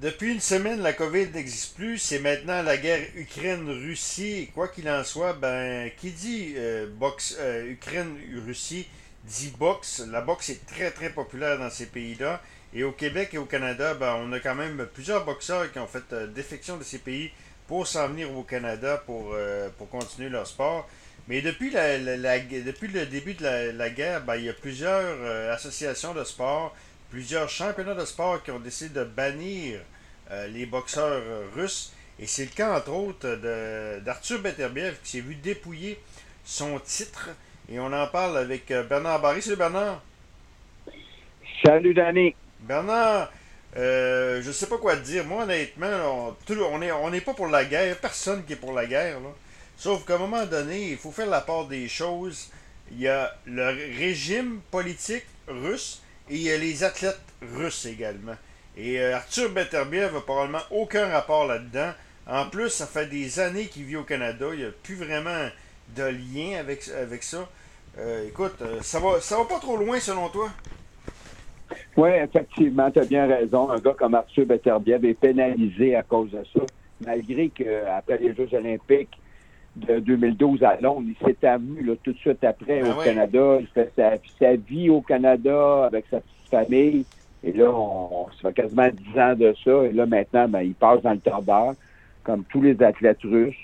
Depuis une semaine, la COVID n'existe plus. C'est maintenant la guerre Ukraine-Russie. Quoi qu'il en soit, ben, qui dit euh, boxe euh, Ukraine-Russie dit boxe. La boxe est très très populaire dans ces pays-là. Et au Québec et au Canada, ben, on a quand même plusieurs boxeurs qui ont fait euh, défection de ces pays pour s'en venir au Canada pour, pour continuer leur sport. Mais depuis, depuis le début de la, guerre, ben, il y a plusieurs associations de sport, plusieurs championnats de sport qui ont décidé de bannir euh, les boxeurs euh, russes. Et c'est le cas, entre autres, d'Arthur Beterbiev qui s'est vu dépouiller son titre. Et on en parle avec euh, Bernard Barry. Salut Bernard. Salut, Danny. Bernard, euh, je sais pas quoi te dire. Moi, honnêtement, on on n'est on n'est pas pour la guerre. Personne qui est pour la guerre. là. Sauf qu'à un moment donné, il faut faire la part des choses. Il y a le régime politique russe et les athlètes russes également. Et euh, Arthur Beterbiev n'a probablement aucun rapport là-dedans. En plus, ça fait des années qu'il vit au Canada. Il n'y a plus vraiment de lien avec, avec ça. Euh, écoute, euh, ça va, ça va pas trop loin selon toi? Oui, effectivement, tu as bien raison. Un gars comme Arthur Beterbiev est pénalisé à cause de ça, malgré qu'après les Jeux olympiques de 2012 à Londres, il s'est avenu là, tout de suite après Ben au oui. Canada. Il fait sa, sa vie au Canada avec sa petite famille. Et là, on, ça fait quasiment 10 ans de ça. Et là, maintenant, ben, il passe dans le tordeur, comme tous les athlètes russes,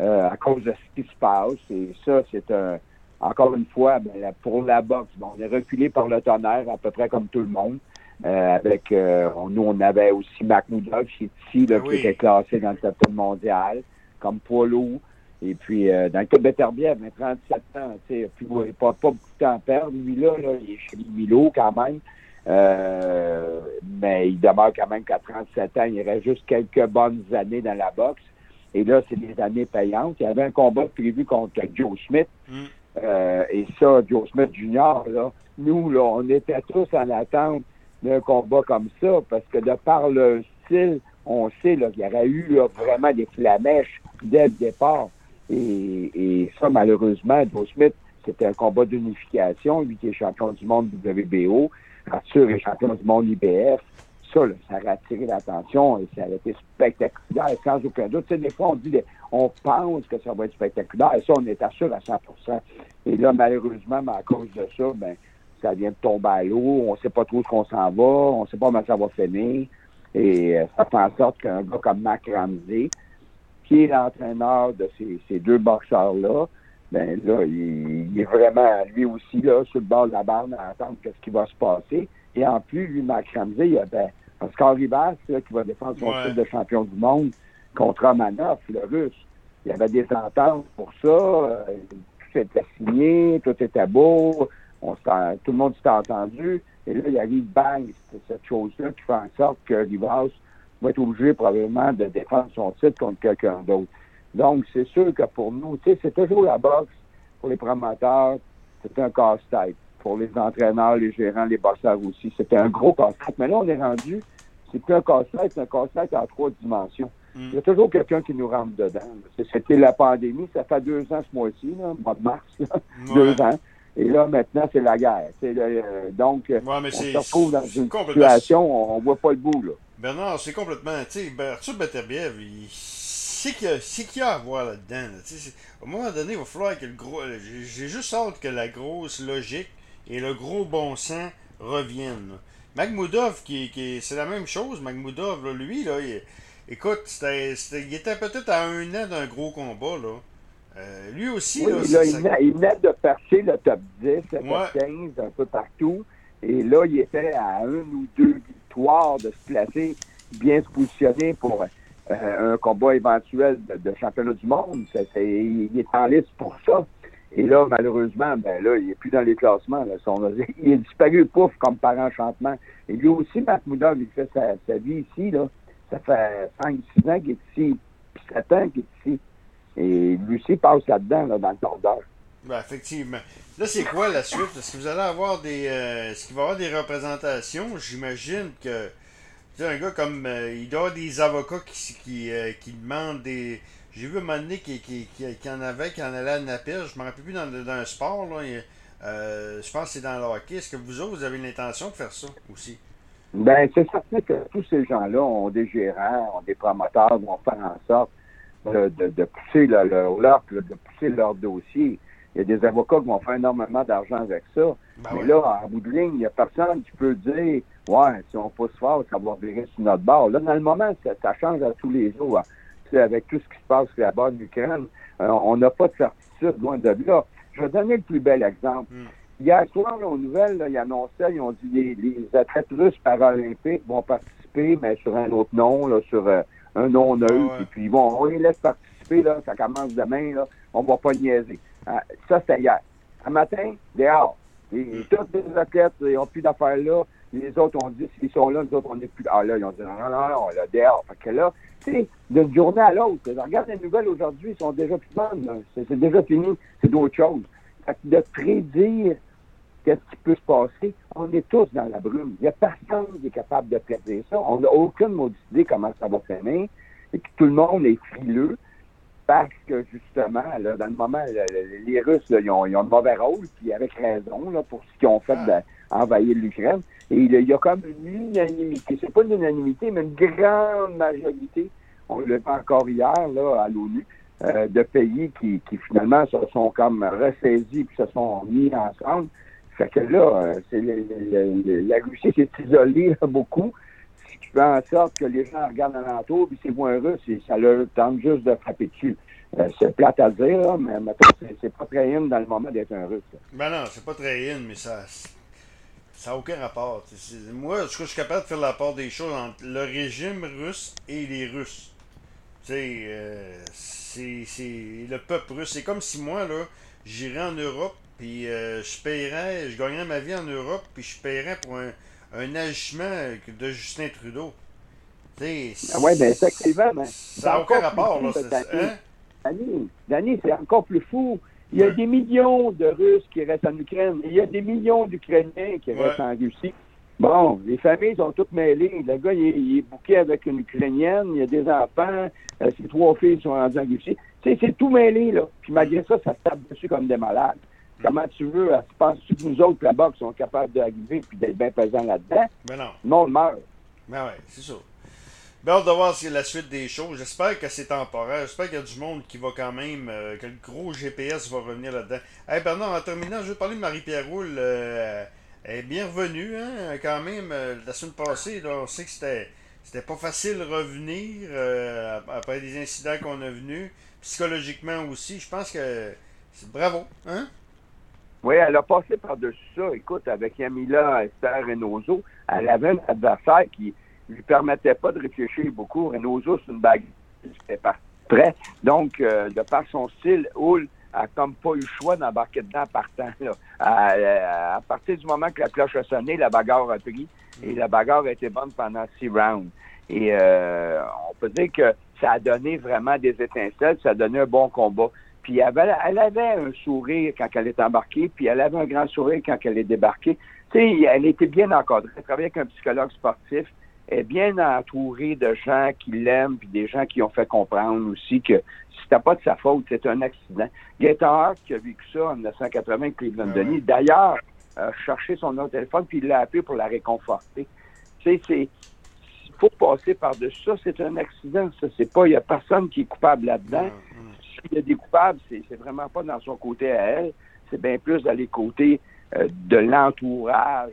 euh, à cause de ce qui se passe. Et ça, c'est un... Encore une fois, ben, pour la boxe, on est reculé par le tonnerre, à peu près comme tout le monde. Euh, avec euh, on- nous, on avait aussi Makhmoudov qui est ici, là, Ah qui était classé dans le top 10 mondial, comme poids lourd. Et puis, euh, dans le cas de Beterbiev, mais 37 ans, tu sais, puis ouais, pas, pas beaucoup de temps à perdre. Lui, là, il est chez Milo quand même. Euh, mais il demeure quand même qu'à 37 ans, il reste juste quelques bonnes années dans la boxe. Et là, c'est des années payantes. Il y avait un combat prévu contre Joe Smith. Mm. Euh, et ça, Joe Smith Jr., là, nous, là, on était tous en attente d'un combat comme ça, parce que de par le style, on sait là, qu'il y aurait eu là, vraiment des flamèches dès le départ. Et, et ça, malheureusement, Joe Smith, c'était un combat d'unification. Lui qui est champion du monde WBO, Arthur est champion du monde IBF. Ça, là, ça aurait attiré l'attention et ça aurait été spectaculaire, sans aucun doute. Tu sais, des fois, on dit, on pense que ça va être spectaculaire, et ça, on est sûr à 100% Et là, malheureusement, ben, à cause de ça, ben, ça vient de tomber à l'eau. On sait pas trop ce qu'on s'en va. On sait pas comment ça va finir. Et euh, ça fait en sorte qu'un gars comme Mac Ramsey, qui est l'entraîneur de ces, ces deux boxeurs-là, ben là, il, il est vraiment, lui aussi, là, sur le bord de la barre, à attendre qu'est-ce qui va se passer. Et en plus, lui, Mac Ramsey, il y a ben, Oscar Rivas, là, qui va défendre son Ouais. titre de champion du monde contre Romanov, le russe. Il y avait des ententes pour ça. euh, tout était signé, tout était beau. On tout le monde s'était entendu. Et là, il arrive, bang, c'est cette chose-là qui fait en sorte que Rivas va être obligé probablement de défendre son titre contre quelqu'un d'autre. Donc, c'est sûr que pour nous, tu sais, c'est toujours la boxe. Pour les promoteurs, c'est un casse-tête. Pour les entraîneurs, les gérants, les boxeurs aussi, c'était un gros casse-tête. Mais là, on est rendu, c'est plus un casse-tête, c'est un casse-tête en trois dimensions. Mm. Il y a toujours quelqu'un qui nous rentre dedans. C'est- C'était la pandémie, ça fait deux ans ce mois-ci, là, mois de mars, là, Ouais. deux ans. Et là, maintenant, c'est la guerre. C'est le- euh, donc, Ouais, on c'est se retrouve dans c'est une situation, on, on voit pas le bout, là. Bernard, c'est complètement. Tu sais, ben, Arthur Beterbiev, il c'est qu'il y a, y à voir là-dedans. là. À un moment donné, il va falloir que le gros. J'ai j'ai juste hâte que la grosse logique et le gros bon sens reviennent. Magmoudov, qui, qui, c'est la même chose. Magmoudov, là, lui, là, il- écoute, c'était, c'était- il était peut-être à un an d'un gros combat. Là. Euh, lui aussi, Oui, là, là, il, venait, il venait de percer le top 10, le Ouais. top 15, un peu partout. Et là, il était à une ou deux de se placer, bien se positionner pour euh, un combat éventuel de, championnat du monde. Il est en liste pour ça. Et là, malheureusement, ben là, il n'est plus dans les classements. Il est disparu, pouf, comme par enchantement. Et lui aussi, Mahmoudov, il fait sa, sa vie ici. Là. Ça fait 5-6 ans qu'il est ici, puis 7 ans qu'il est ici. Et lui aussi passe là-dedans, là, dans le tordeur. Ben, effectivement. Là, c'est quoi la suite? Est-ce que vous allez avoir des. euh, Est-ce qu'il va y avoir des représentations? J'imagine que. Tu sais, un gars comme. euh, il doit avoir des avocats qui, qui, euh, qui demandent des. J'ai vu un moment donné qui, qui, qui en avait, qui en allait à Naples. Je me rappelle plus dans, le- dans un sport. Là, je pense que c'est dans le hockey. Est-ce que vous autres, vous avez l'intention de faire ça aussi? Ben, c'est certain que tous ces gens-là ont des gérants, ont des promoteurs, vont faire en sorte de, de, pousser leur, de pousser leur dossier. Il y a des avocats qui vont faire énormément d'argent avec ça. Ben mais là, en bout de ligne, il n'y a personne qui peut dire Ouais, si on pousse fort, ça va virer sur notre bord. Là, dans le moment, ça, change à tous les jours. Hein. Avec tout ce qui se passe là-bas en Ukraine, euh, on n'a pas de certitude loin de là. Je vais donner le plus bel exemple. Hmm. Hier soir, aux nouvelles, là, ils annonçaient, ils ont dit les, les athlètes russes paralympiques vont participer, mais sur un autre nom, là, sur euh, un nom neutre. Et puis, bon, on les laisse participer, là, ça commence demain, là, on va pas niaiser. Ah, ça, c'était hier. Un matin, dehors. Et, hmm. tous les athlètes, ils n'ont plus d'affaires là. Les autres ont dit, s'ils sont là, nous autres, on n'est plus. Ah là, ils ont dit, non, non, non, là, dehors. Fait que là, tu sais, d'une journée à l'autre, regarde les nouvelles aujourd'hui, ils sont déjà plus bonnes. C'est déjà fini. C'est d'autres choses. Fait que de prédire qu'est-ce qui peut se passer, on est tous dans la brume. Il n'y a personne qui est capable de prédire ça. On n'a aucune maudite idée comment ça va finir et que tout le monde est frileux parce que justement, là, dans le moment, les Russes, ils, ont, ils, ont, mauvais rôle, puis avec raison là, pour ce qu'ils ont fait d'envahir l'Ukraine. Et il, y a comme une unanimité. C'est pas une unanimité, mais une grande majorité. On le fait encore hier là, à l'ONU. Euh, de pays qui, qui, finalement se sont comme ressaisis puis se sont mis ensemble. Fait que là, euh, c'est la Russie s'est isolée beaucoup, qui fait en sorte que les gens regardent alentour, puis c'est moins russe, et ça leur tente juste de frapper dessus. Euh, c'est plate à dire, là, mais c'est pas très in dans le moment d'être un russe. Ben non, c'est pas très in, mais ça ça n'a aucun rapport. Moi, je suis capable de faire la part des choses entre le régime russe et les Russes. Euh, c'est le peuple russe. C'est comme si moi, là, j'irais en Europe, puis euh, je paierais, je gagnerais ma vie en Europe, puis je paierais pour un, un agissement de Justin Trudeau. Ah oui, ben effectivement. Ben, ça n'a aucun rapport, là. Hein? Danny, c'est encore plus fou. Il y a des millions de Russes qui restent en Ukraine. Il y a des millions d'Ukrainiens qui restent en Russie. Bon, les familles sont toutes mêlées. Le gars, il est, bouqué avec une Ukrainienne, il y a des enfants, euh, ses trois filles sont rendues en Russie. Tu sais, c'est tout mêlé, là. Puis malgré ça, ça se tape dessus comme des malades. Comment tu veux, penses-tu que nous autres, là-bas, qui sont capables d'arriver et d'être bien présents là-dedans? Mais non. Le monde meurt. Ben ouais, c'est ça. Ben, hâte de voir si la suite des choses. J'espère que c'est temporaire. J'espère qu'il y a du monde qui va quand même, euh, que le gros GPS va revenir là-dedans. Hey Bernard, en terminant, je vais parler de Marie-Pierre Roule. Euh, elle est bien revenue, hein, quand même. Euh, la semaine passée, là, on sait que c'était, c'était pas facile de revenir après des incidents qu'on a venus. Psychologiquement aussi. Je pense que c'est bravo, hein? Oui, elle a passé par-dessus ça. Écoute, avec Yamila Esther Reynoso, elle avait un adversaire qui lui permettait pas de réfléchir beaucoup. Reynoso, c'est une bague c'était pas prêt. Donc, euh, de par son style, Hull a comme pas eu le choix d'embarquer dedans partant. Là. À, partir du moment que la cloche a sonné, la bagarre a pris et la bagarre a été bonne pendant six rounds. Et euh, on peut dire que ça a donné vraiment des étincelles, ça a donné un bon combat. Puis elle avait, elle avait un sourire quand elle est embarquée, puis elle avait un grand sourire quand elle est débarquée. Tu sais, elle était bien encadrée. Elle travaillait avec un psychologue sportif. Elle est bien entourée de gens qui l'aiment, puis des gens qui ont fait comprendre aussi que c'était pas de sa faute, c'est un accident. Gaëtan Hart, qui a vécu ça en 1980 Cleveland ah Denis, d'ailleurs, a cherché son autre téléphone, puis il l'a appelé pour la réconforter. Tu sais, c'est il faut passer par-dessus ça. C'est un accident. Ça, c'est pas, il n'y a personne qui est coupable là-dedans. S'il y a des coupables, c'est, vraiment pas dans son côté à elle, c'est bien plus dans les côtés euh, de l'entourage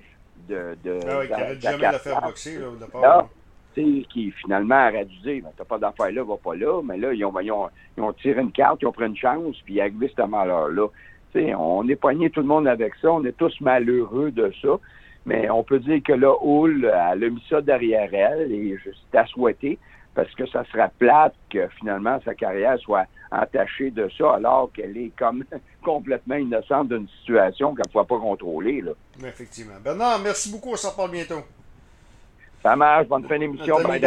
de, de, ah oui, qui aurait jamais la faire boxer, là, au départ. qui finalement aurait dû dire, ben, t'as pas d'affaire là, va pas là, mais là, ils ont, ils ont, ils ont tiré une carte, ils ont pris une chance, puis il est arrivé ce malheur-là. On est poigné tout le monde avec ça, on est tous malheureux de ça, mais on peut dire que là, Hull, elle a mis ça derrière elle, et c'est à souhaiter, parce que ça serait plate que finalement sa carrière soit entachée de ça alors qu'elle est comme complètement innocente d'une situation qu'elle ne pourra pas contrôler. Là. Effectivement. Bernard, merci beaucoup. On s'en parle bientôt. Ça marche. Bonne fin d'émission. Bye,